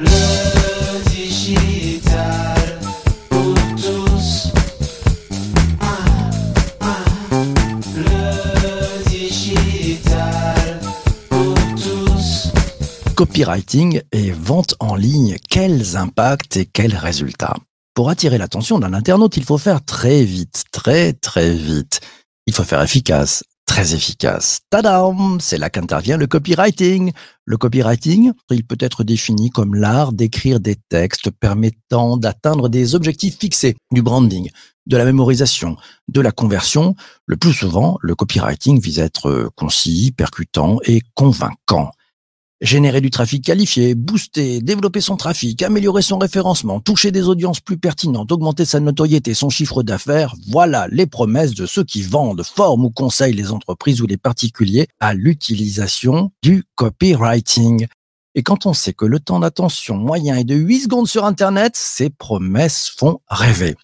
Le digital pour. Copywriting et vente en ligne, quels impacts et quels résultats? Pour attirer l'attention d'un internaute, il faut faire très vite, très très vite. Il faut faire efficace, très efficace. Tadam C'est là qu'intervient le copywriting. Le copywriting, il peut être défini comme l'art d'écrire des textes permettant d'atteindre des objectifs fixés, du branding, de la mémorisation, de la conversion. Le plus souvent, le copywriting vise à être concis, percutant et convaincant. Générer du trafic qualifié, booster, développer son trafic, améliorer son référencement, toucher des audiences plus pertinentes, augmenter sa notoriété, son chiffre d'affaires, voilà les promesses de ceux qui vendent, forment ou conseillent les entreprises ou les particuliers à l'utilisation du copywriting. Et quand on sait que le temps d'attention moyen est de 8 secondes sur Internet, ces promesses font rêver.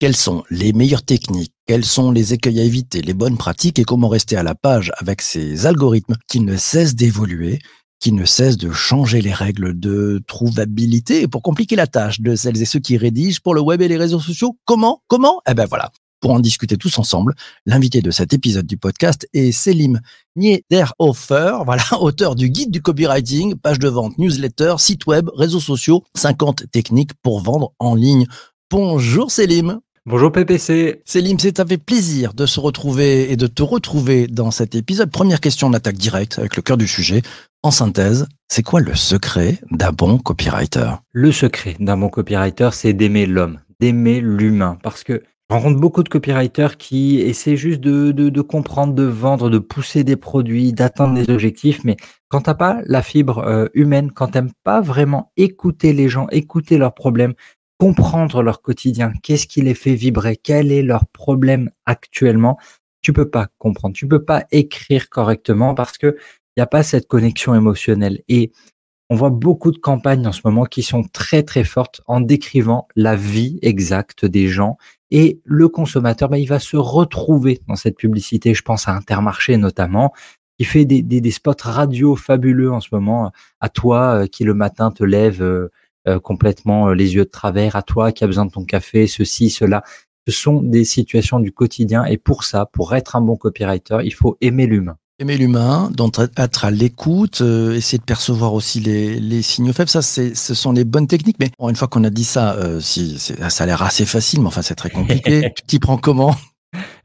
Quelles sont les meilleures techniques? Quels sont les écueils à éviter, les bonnes pratiques? Et comment rester à la page avec ces algorithmes qui ne cessent d'évoluer? Qui ne cesse de changer les règles de trouvabilité pour compliquer la tâche de celles et ceux qui rédigent pour le web et les réseaux sociaux. Comment? Comment? Eh ben voilà. Pour en discuter tous ensemble, l'invité de cet épisode du podcast est Selim Niederhofer, voilà, auteur du guide du copywriting, page de vente, newsletter, site web, réseaux sociaux, 50 techniques pour vendre en ligne. Bonjour Selim. Bonjour PPC. Selim, c'est avec plaisir de se retrouver et de te retrouver dans cet épisode. Première question d'attaque directe avec le cœur du sujet. En synthèse, c'est quoi le secret d'un bon copywriter? Le secret d'un bon copywriter, c'est d'aimer l'homme, d'aimer l'humain. Parce que je rencontre beaucoup de copywriters qui essaient juste de, de, comprendre, de vendre, de pousser des produits, d'atteindre des objectifs. Mais quand t'as pas la fibre euh, humaine, quand t'aimes pas vraiment écouter les gens, écouter leurs problèmes, comprendre leur quotidien, qu'est-ce qui les fait vibrer, quel est leur problème actuellement, tu peux pas comprendre, tu peux pas écrire correctement parce que il n'y a pas cette connexion émotionnelle. Et on voit beaucoup de campagnes en ce moment qui sont très très fortes en décrivant la vie exacte des gens et le consommateur, bah, il va se retrouver dans cette publicité. Je pense à Intermarché notamment, qui fait des, des, spots radio fabuleux en ce moment. À toi euh, qui le matin te lève euh, euh, complètement les yeux de travers, à toi qui a besoin de ton café, ceci, cela. Ce sont des situations du quotidien et pour ça, pour être un bon copywriter, il faut aimer l'humain. Aimer l'humain, être à l'écoute, euh, essayer de percevoir aussi les, les signaux faibles, ça, c'est, ce sont les bonnes techniques. Mais une fois qu'on a dit ça, euh, si, ça a l'air assez facile, mais enfin, c'est très compliqué. tu t'y prends comment?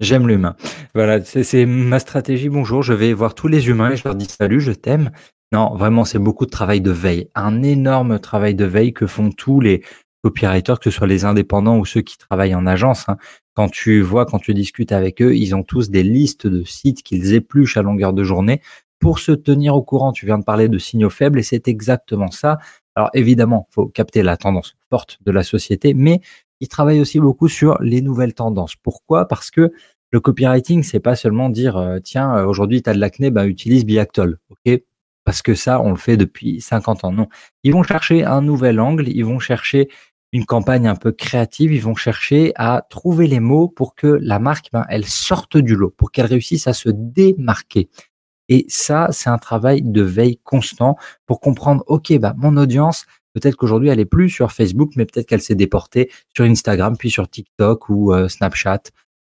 J'aime l'humain. Voilà, c'est ma stratégie. Bonjour, je vais voir tous les humains et je leur dis salut, je t'aime. Non, vraiment, c'est beaucoup de travail de veille. Un énorme travail de veille que font tous les copywriters, que ce soit les indépendants ou ceux qui travaillent en agence. Hein. Quand tu vois, quand tu discutes avec eux, ils ont tous des listes de sites qu'ils épluchent à longueur de journée pour se tenir au courant. Tu viens de parler de signaux faibles et c'est exactement ça. Alors évidemment, faut capter la tendance forte de la société, mais ils travaillent aussi beaucoup sur les nouvelles tendances. Pourquoi? Parce que le copywriting, c'est pas seulement dire euh, tiens, euh, aujourd'hui tu as de l'acné, bah utilise Biactol. OK? Parce que ça, on le fait depuis 50 ans. Non, ils vont chercher un nouvel angle, ils vont chercher une campagne un peu créative, ils vont chercher à trouver les mots pour que la marque, ben, elle sorte du lot, pour qu'elle réussisse à se démarquer. Et ça, c'est un travail de veille constant pour comprendre, OK, bah, mon audience, peut-être qu'aujourd'hui, elle est plus sur Facebook, mais peut-être qu'elle s'est déportée sur Instagram, puis sur TikTok ou euh, Snapchat.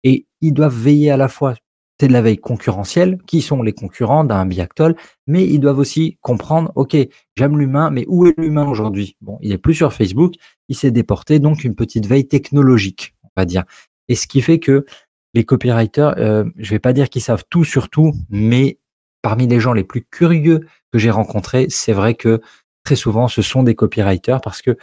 Et ils doivent veiller à la fois c'est de la veille concurrentielle, qui sont les concurrents d'un Biactol, mais ils doivent aussi comprendre, OK, j'aime l'humain, mais où est l'humain aujourd'hui? Bon, il est plus sur Facebook, il s'est déporté, donc une petite veille technologique, on va dire. Et ce qui fait que les copywriters, euh, je vais pas dire qu'ils savent tout sur tout, mais parmi les gens les plus curieux que j'ai rencontrés, c'est vrai que très souvent, ce sont des copywriters parce que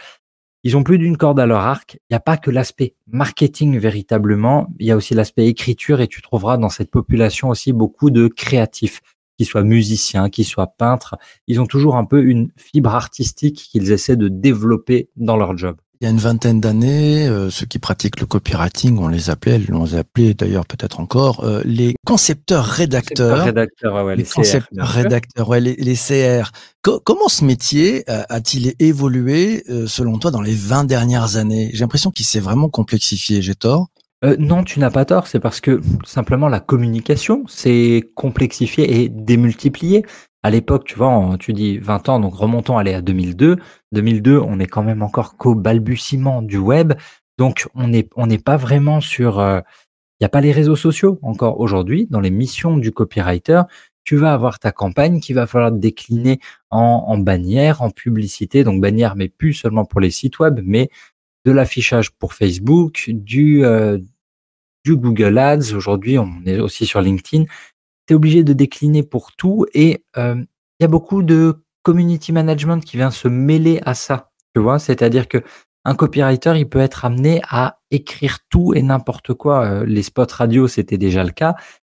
ils ont plus d'une corde à leur arc. Il n'y a pas que l'aspect marketing véritablement, il y a aussi l'aspect écriture et tu trouveras dans cette population aussi beaucoup de créatifs, qui soient musiciens, qui soient peintres. Ils ont toujours un peu une fibre artistique qu'ils essaient de développer dans leur job. Il y a une vingtaine d'années, euh, ceux qui pratiquent le copywriting, on les appelait, on les appelait d'ailleurs peut-être encore, euh, les concepteurs rédacteurs. ouais, les, concepteurs rédacteurs, ouais, les, les CR. comment ce métier euh, a-t-il évolué selon toi dans les 20 dernières années? J'ai l'impression qu'il s'est vraiment complexifié. J'ai tort? Non, tu n'as pas tort. C'est parce que simplement la communication s'est complexifiée et démultipliée. À l'époque, tu vois, tu dis 20 ans, donc remontons aller à 2002. 2002, on est quand même encore qu'au balbutiement du web. Donc, on n'est on n'est pas vraiment sur... euh, Il n'y a pas les réseaux sociaux encore aujourd'hui. Dans les missions du copywriter, tu vas avoir ta campagne qui va falloir décliner en, en bannière, en publicité. Donc, bannière, mais plus seulement pour les sites web, mais de l'affichage pour Facebook, du, euh, du Google Ads. Aujourd'hui, on est aussi sur LinkedIn. Obligé de décliner pour tout et euh, il y a beaucoup de community management qui vient se mêler à ça. Tu vois, c'est-à-dire que un copywriter, il peut être amené à écrire tout et n'importe quoi. Euh, les spots radio, c'était déjà le cas.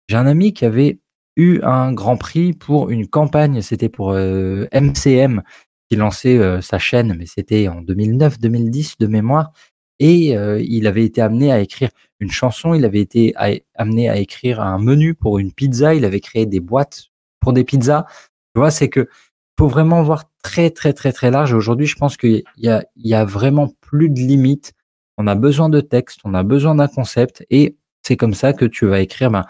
J'ai un ami qui avait eu un grand prix pour une campagne, c'était pour euh, MCM qui lançait euh, sa chaîne, mais c'était en 2009-2010 de mémoire. Et il avait été amené à écrire une chanson, il avait été amené à écrire un menu pour une pizza, il avait créé des boîtes pour des pizzas. Tu vois, c'est que faut vraiment voir très très très très large. Aujourd'hui, je pense qu'il y a, il y a vraiment plus de limites. On a besoin de texte, on a besoin d'un concept, et c'est comme ça que tu vas écrire ben,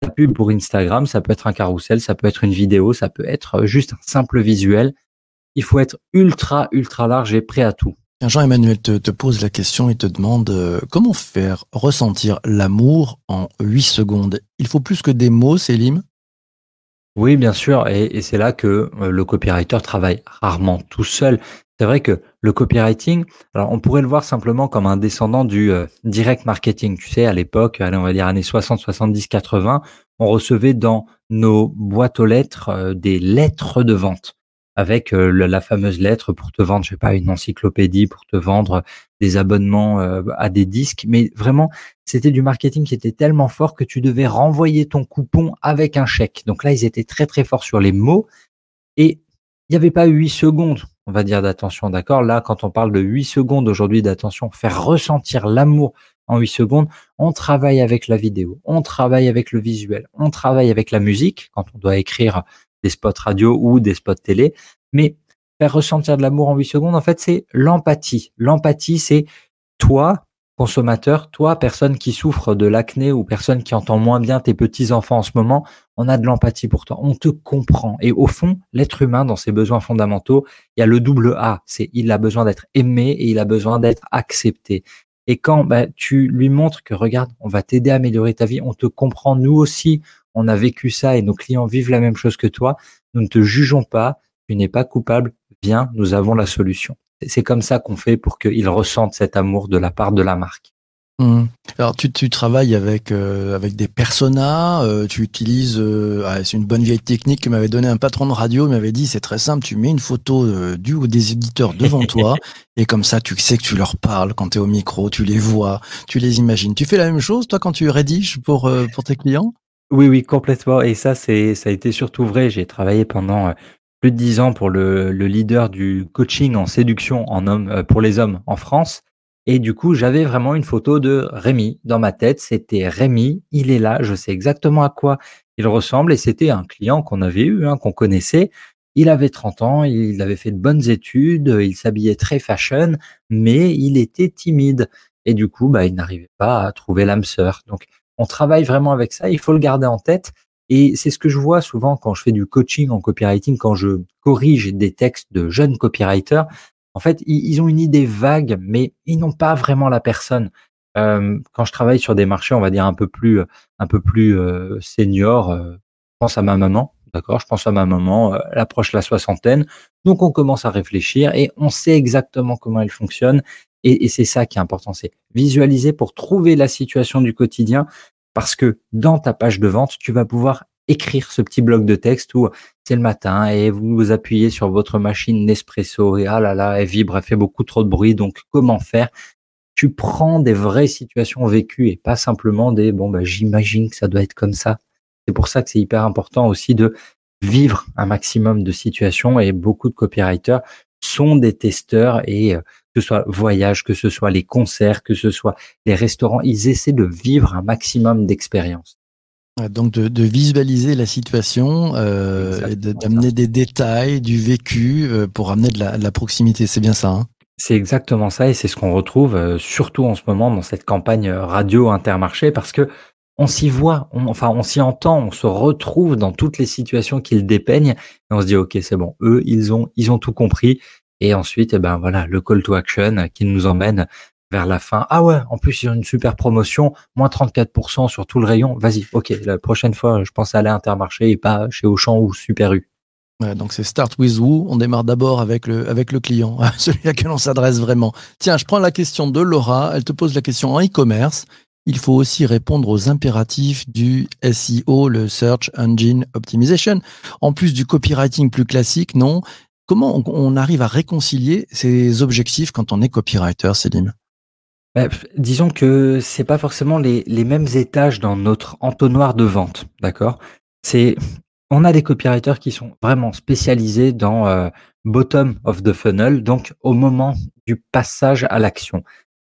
ta pub pour Instagram. Ça peut être un carrousel, ça peut être une vidéo, ça peut être juste un simple visuel. Il faut être ultra ultra large et prêt à tout. Jean-Emmanuel te, te pose la question et te demande euh, comment faire ressentir l'amour en 8 secondes? Il faut plus que des mots, Célim? Oui, bien sûr, et, c'est là que euh, le copywriter travaille rarement tout seul. C'est vrai que le copywriting, alors on pourrait le voir simplement comme un descendant du euh, direct marketing. Tu sais, à l'époque, on va dire années 60, 70, 80, on recevait dans nos boîtes aux lettres des lettres de vente avec euh, la fameuse lettre pour te vendre, je sais pas, une encyclopédie, pour te vendre des abonnements euh, à des disques. Mais vraiment, c'était du marketing qui était tellement fort que tu devais renvoyer ton coupon avec un chèque. Donc là, ils étaient très très forts sur les mots et il n'y avait pas huit secondes, on va dire, d'attention, d'accord? Là, quand on parle de huit secondes aujourd'hui d'attention, faire ressentir l'amour en huit secondes, on travaille avec la vidéo, on travaille avec le visuel, on travaille avec la musique quand on doit écrire des spots radio ou des spots télé, mais faire ressentir de l'amour en huit secondes, en fait, c'est l'empathie. L'empathie, c'est toi, consommateur, toi, personne qui souffre de l'acné ou personne qui entend moins bien tes petits-enfants en ce moment, on a de l'empathie pour toi. On te comprend. Et au fond, l'être humain, dans ses besoins fondamentaux, il y a le double A. C'est il a besoin d'être aimé et il a besoin d'être accepté. Et quand bah, tu lui montres que regarde, on va t'aider à améliorer ta vie, on te comprend, nous aussi, on a vécu ça et nos clients vivent la même chose que toi, nous ne te jugeons pas, tu n'es pas coupable, viens, nous avons la solution. C'est- comme ça qu'on fait pour qu'ils ressentent cet amour de la part de la marque. Hmm. Alors tu, tu travailles avec euh, avec des personas, euh, tu utilises euh, ah, c'est une bonne vieille technique que m'avait donné un patron de radio, il m'avait dit c'est très simple, tu mets une photo euh, du ou des éditeurs devant toi et comme ça tu sais que tu leur parles quand tu es au micro, tu les vois, tu les imagines. Tu fais la même chose toi quand tu rédiges pour euh, pour tes clients? Oui, oui, complètement. Et ça, c'est, ça a été surtout vrai. J'ai travaillé pendant euh, plus de dix ans pour le, le leader du coaching en séduction en homme, euh, pour les hommes en France. Et du coup, j'avais vraiment une photo de Rémi dans ma tête. C'était Rémi, il est là, je sais exactement à quoi il ressemble. Et c'était un client qu'on avait eu, hein, qu'on connaissait. Il avait 30 ans, il avait fait de bonnes études, il s'habillait très fashion, mais il était timide. Et du coup, bah, il n'arrivait pas à trouver l'âme sœur. Donc, on travaille vraiment avec ça, il faut le garder en tête. Et c'est ce que je vois souvent quand je fais du coaching en copywriting, quand je corrige des textes de jeunes copywriters. En fait, ils, ont une idée vague, mais ils n'ont pas vraiment la personne. Euh, quand je travaille sur des marchés, on va dire un peu plus, un peu plus euh, senior, euh, je pense à ma maman, d'accord Je pense à ma maman, euh, elle approche la soixantaine, donc on commence à réfléchir et on sait exactement comment elle fonctionne. Et, c'est ça qui est important, c'est visualiser pour trouver la situation du quotidien, parce que dans ta page de vente, tu vas pouvoir écrire ce petit bloc de texte où c'est le matin et vous vous appuyez sur votre machine Nespresso et ah là là, elle vibre, elle fait beaucoup trop de bruit, donc comment faire? Tu prends des vraies situations vécues et pas simplement des bon bah j'imagine que ça doit être comme ça. C'est pour ça que c'est hyper important aussi de vivre un maximum de situations et beaucoup de copywriters sont des testeurs et euh, ce soit voyage, que ce soit les concerts, que ce soit les restaurants, ils essaient de vivre un maximum d'expérience. Donc de, de, visualiser la situation euh, d'amener des détails, du vécu euh, pour amener de la, de la proximité. C'est bien ça. Hein? C'est exactement ça et c'est ce qu'on retrouve euh, surtout en ce moment dans cette campagne radio intermarché parce que on s'y voit, on- enfin on s'y entend, on se retrouve dans toutes les situations qu'ils dépeignent et on se dit ok c'est bon, eux ils ont ils ont tout compris et ensuite eh ben voilà le call to action qui nous emmène vers la fin. Ah ouais, en plus ils ont une super promotion, moins 34% sur tout le rayon. Vas-y, ok, la prochaine fois je pense aller à Intermarché et pas chez Auchan ou Super U. Ouais, donc c'est Start with Who. On démarre d'abord avec le, avec le client, celui à qui on s'adresse vraiment. Tiens, je prends la question de Laura. Elle te pose la question en e-commerce. Il faut aussi répondre aux impératifs du SEO, le Search Engine Optimization. En plus du copywriting plus classique, non Comment on, arrive à réconcilier ces objectifs quand on est copywriter, Céline? Bah, disons que c'est pas forcément les, mêmes étages dans notre entonnoir de vente, d'accord? On a des copywriters qui sont vraiment spécialisés dans euh, bottom of the funnel, donc au moment du passage à l'action.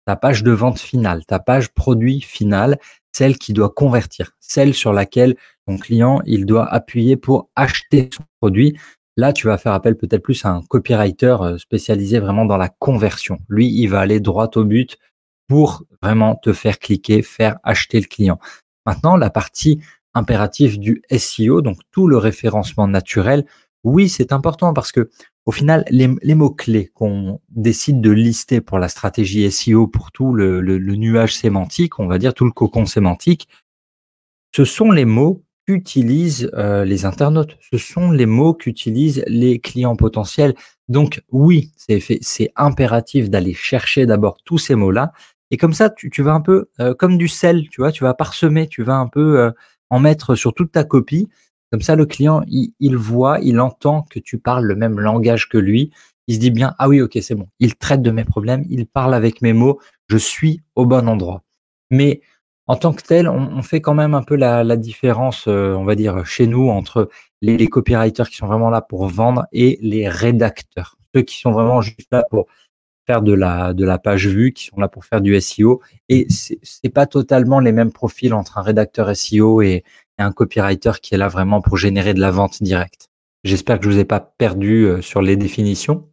Ta page de vente finale, ta page produit finale, celle qui doit convertir, celle sur laquelle ton client il doit appuyer pour acheter son produit. Là, tu vas faire appel peut-être plus à un copywriter euh, spécialisé vraiment dans la conversion. Lui, il va aller droit au but pour vraiment te faire cliquer, faire acheter le client. Maintenant, la partie impérative du SEO, donc tout le référencement naturel, oui, c'est important parce que au final, les, mots-clés qu'on décide de lister pour la stratégie SEO, pour tout le nuage sémantique, on va dire tout le cocon sémantique, ce sont les mots qu'utilisent euh, les internautes, ce sont les mots qu'utilisent les clients potentiels. Donc oui, c'est impératif d'aller chercher d'abord tous ces mots-là. Et comme ça, tu, tu vas un peu euh, comme du sel, tu vois, tu vas parsemer, tu vas un peu euh, en mettre sur toute ta copie. Comme ça, le client, il, il voit, il entend que tu parles le même langage que lui. Il se dit bien, ah oui, ok, c'est bon. Il traite de mes problèmes, il parle avec mes mots, je suis au bon endroit. Mais en tant que tel, on, on fait quand même un peu la, la différence, euh, on va dire, chez nous, entre les, les copywriters qui sont vraiment là pour vendre et les rédacteurs. Ceux qui sont vraiment juste là pour faire de la, de la page vue, qui sont là pour faire du SEO. Et c'est c'est pas totalement les mêmes profils entre un rédacteur SEO et, et un copywriter qui est là vraiment pour générer de la vente directe. J'espère que je vous ai pas perdu euh, sur les définitions.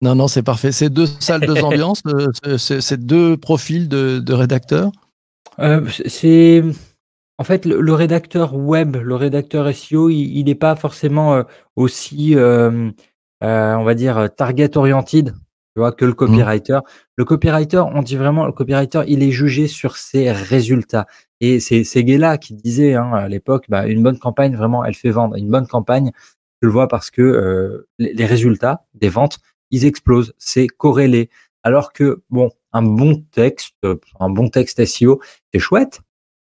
Non, non, c'est parfait. C'est deux salles, deux ambiances, euh, c'est deux profils de, de rédacteurs. Euh, c'est en fait le, le rédacteur web, le rédacteur SEO, il n'est pas forcément euh, aussi, euh, euh, on va dire, target oriented, tu vois, que le copywriter. Le copywriter, on dit vraiment, le copywriter, il est jugé sur ses résultats. Et c'est c'est Guéla qui disait hein, à l'époque, bah, une bonne campagne, vraiment, elle fait vendre. Une bonne campagne, je le vois parce que euh, les, les résultats des ventes, ils explosent. C'est corrélé. Alors que bon, un bon texte, un bon texte SEO, c'est chouette.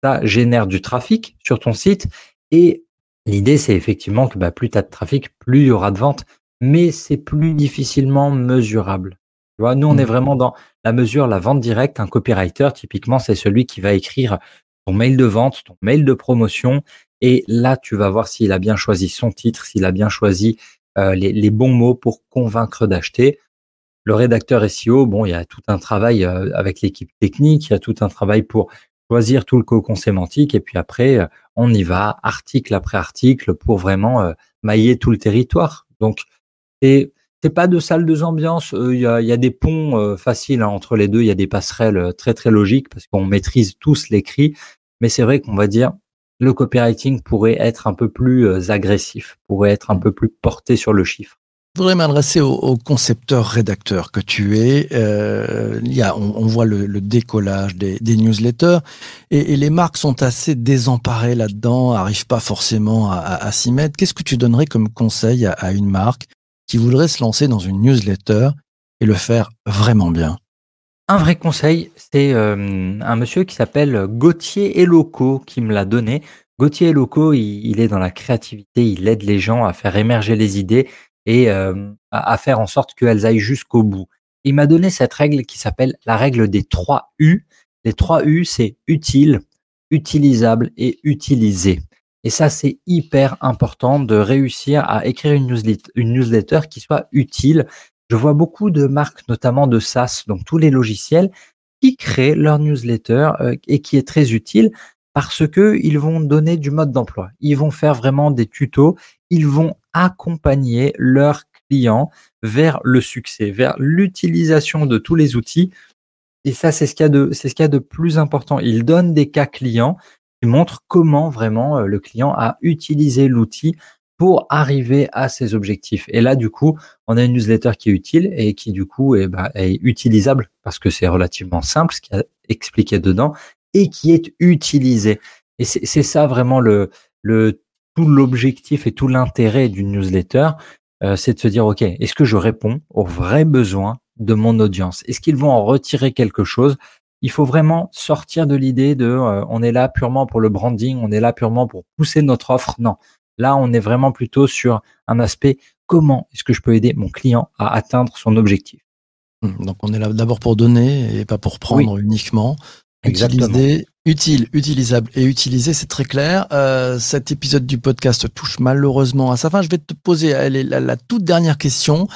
Ça génère du trafic sur ton site. Et l'idée, c'est effectivement que bah, plus tu as de trafic, plus il y aura de ventes. Mais c'est plus difficilement mesurable. Tu vois, nous, on Mm. est vraiment dans la mesure, la vente directe. Un copywriter, typiquement, c'est celui qui va écrire ton mail de vente, ton mail de promotion. Et là, tu vas voir s'il a bien choisi son titre, s'il a bien choisi euh, les, les bons mots pour convaincre d'acheter. Le rédacteur SEO, bon, il y a tout un travail euh, avec l'équipe technique, il y a tout un travail pour choisir tout le cocon sémantique, et puis après, euh, on y va article après article pour vraiment euh, mailler tout le territoire. Donc, c'est c'est pas de salle de ambiance. Il y, a, il y a des ponts faciles hein, entre les deux. Il y a des passerelles très très logiques parce qu'on maîtrise tous l'écrit. Mais c'est vrai qu'on va dire le copywriting pourrait être un peu plus agressif, pourrait être un peu plus porté sur le chiffre. Je voudrais m'adresser au, concepteur-rédacteur que tu es. Euh, y a, on, voit le, décollage des, newsletters et, les marques sont assez désemparées là-dedans, arrivent pas forcément à, s'y mettre. Qu'est-ce que tu donnerais comme conseil à, une marque qui voudrait se lancer dans une newsletter et le faire vraiment bien? Un vrai conseil, c'est euh, un monsieur qui s'appelle Gauthier Eloco qui me l'a donné. Gauthier Eloco, il est dans la créativité, il aide les gens à faire émerger les idées et à, faire en sorte qu'elles aillent jusqu'au bout. Il m'a donné cette règle qui s'appelle la règle des trois U. Les trois U, c'est utile, utilisable et utilisé. Et ça, c'est hyper important de réussir à écrire une newsletter, une newsletter qui soit utile. Je vois beaucoup de marques, notamment de SaaS, donc tous les logiciels, qui créent leur newsletter euh, et qui est très utile parce que ils vont donner du mode d'emploi. Ils vont faire vraiment des tutos. Ils vont accompagner leurs clients vers le succès, vers l'utilisation de tous les outils. Et ça, c'est ce qu'il y a de, qu'il y a plus important. Ils donnent des cas clients qui montre comment vraiment euh, le client a utilisé l'outil pour arriver à ses objectifs. Et là, du coup, on a une newsletter qui est utile et qui, du coup, est, bah, est utilisable parce que c'est relativement simple, ce qui est expliqué dedans, et qui est utilisé. Et c'est ça vraiment le, le tout l'objectif et tout l'intérêt d'une newsletter, euh, c'est de se dire, OK, est-ce que je réponds aux vrais besoins de mon audience? Est-ce qu'ils vont en retirer quelque chose? Il faut vraiment sortir de l'idée de euh, on est là purement pour le branding, on est là purement pour pousser notre offre. Non, là, on est vraiment plutôt sur un aspect comment est-ce que je peux aider mon client à atteindre son objectif? Hum, donc on est là d'abord pour donner et pas pour prendre uniquement. Exactement. Utiliser, utile, utilisable et utiliser, c'est très clair. Euh, cet épisode du podcast touche malheureusement à sa fin. Je vais te poser la, la toute dernière question.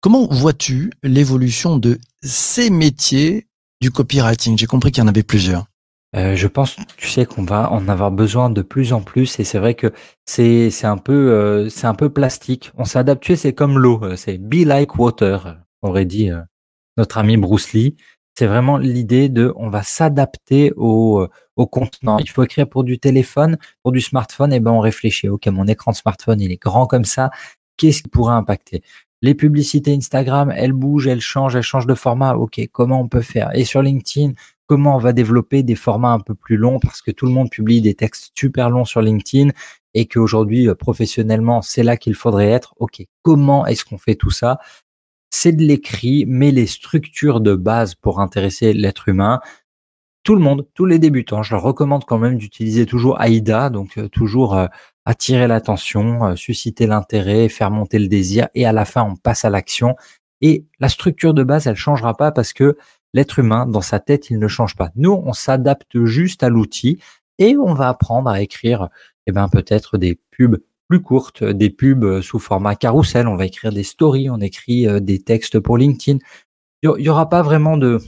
Comment vois-tu l'évolution de ces métiers du copywriting? J'ai compris qu'il y en avait plusieurs. Euh, je pense, tu sais, qu'on va en avoir besoin de plus en plus, et c'est vrai que c'est c'est un peu euh, c'est un peu plastique. On tu sais, c'est comme l'eau, euh, c'est be like water, aurait dit euh, notre ami Bruce Lee. C'est vraiment l'idée de, on va s'adapter au au contenant. Il faut écrire pour du téléphone, pour du smartphone, et ben on réfléchit. Ok, mon écran de smartphone, il est grand comme ça. Qu'est-ce qui pourrait impacter? Les publicités Instagram, elles bougent, elles changent, elles changent de format. Ok, comment on peut faire? Et sur LinkedIn, comment on va développer des formats un peu plus longs? Parce que tout le monde publie des textes super longs sur LinkedIn et qu'aujourd'hui, euh, professionnellement, c'est là qu'il faudrait être. OK, comment est-ce qu'on fait tout ça? C'est de l'écrit, mais les structures de base pour intéresser l'être humain, tout le monde, tous les débutants, je leur recommande quand même d'utiliser toujours AIDA, donc euh, toujours euh, attirer l'attention, susciter l'intérêt, faire monter le désir, et à la fin, on passe à l'action. Et la structure de base, elle changera pas parce que l'être humain, dans sa tête, il ne change pas. Nous, on s'adapte juste à l'outil et on va apprendre à écrire, eh ben, peut-être des pubs plus courtes, des pubs sous format carrousel. On va écrire des stories, on écrit euh, des textes pour LinkedIn. Il n'y aura pas vraiment de,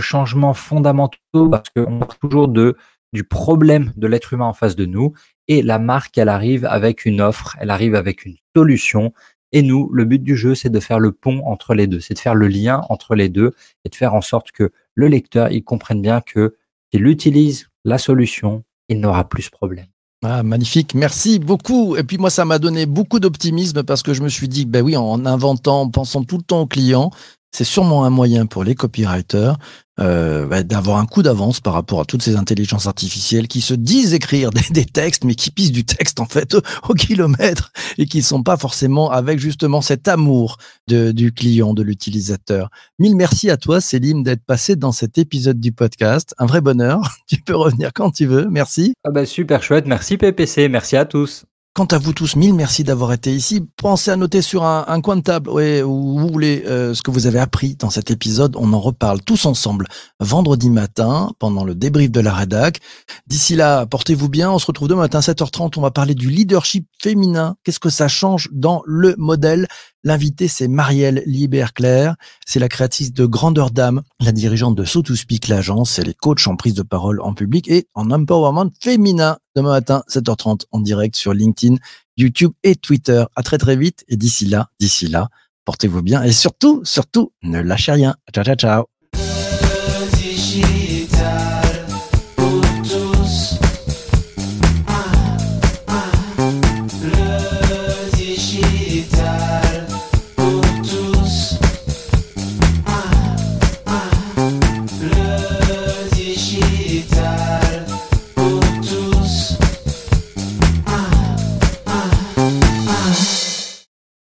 changements fondamentaux parce qu'on parle toujours du problème de l'être humain en face de nous et la marque, elle arrive avec une offre, elle arrive avec une solution et nous, le but du jeu, c'est de faire le pont entre les deux, c'est de faire le lien entre les deux et de faire en sorte que le lecteur, il comprenne bien que s'il utilise la solution, il n'aura plus ce problème. Ah, magnifique, merci beaucoup. Et puis moi, ça m'a donné beaucoup d'optimisme parce que je me suis dit, ben oui, en inventant, en pensant tout le temps au client, c'est sûrement un moyen pour les copywriters euh, bah, d'avoir un coup d'avance par rapport à toutes ces intelligences artificielles qui se disent écrire des, textes, mais qui pissent du texte en fait au, kilomètre et qui ne sont pas forcément avec justement cet amour du client, de l'utilisateur. Mille merci à toi, Céline, d'être passé dans cet épisode du podcast. Un vrai bonheur. Tu peux revenir quand tu veux. Merci. Ah bah super chouette. Merci PPC. Merci à tous. Quant à vous tous, mille merci d'avoir été ici. Pensez à noter sur un, coin de table où vous voulez euh, ce que vous avez appris dans cet épisode. On en reparle tous ensemble vendredi matin pendant le débrief de la rédac. D'ici là, portez-vous bien. On se retrouve demain matin 7h30. On va parler du leadership féminin. Qu'est-ce que ça change dans le modèle? L'invité, c'est Marielle Liebert-Claire. C'est la créatrice de Grandeur Dame, la dirigeante de So Speak, l'agence. Elle est coach en prise de parole en public et en empowerment féminin. Demain matin, 7h30, en direct sur LinkedIn, YouTube et Twitter. À très très vite. Et d'ici là, d'ici là, portez-vous bien. Et surtout, surtout, ne lâchez rien. Ciao, ciao, ciao.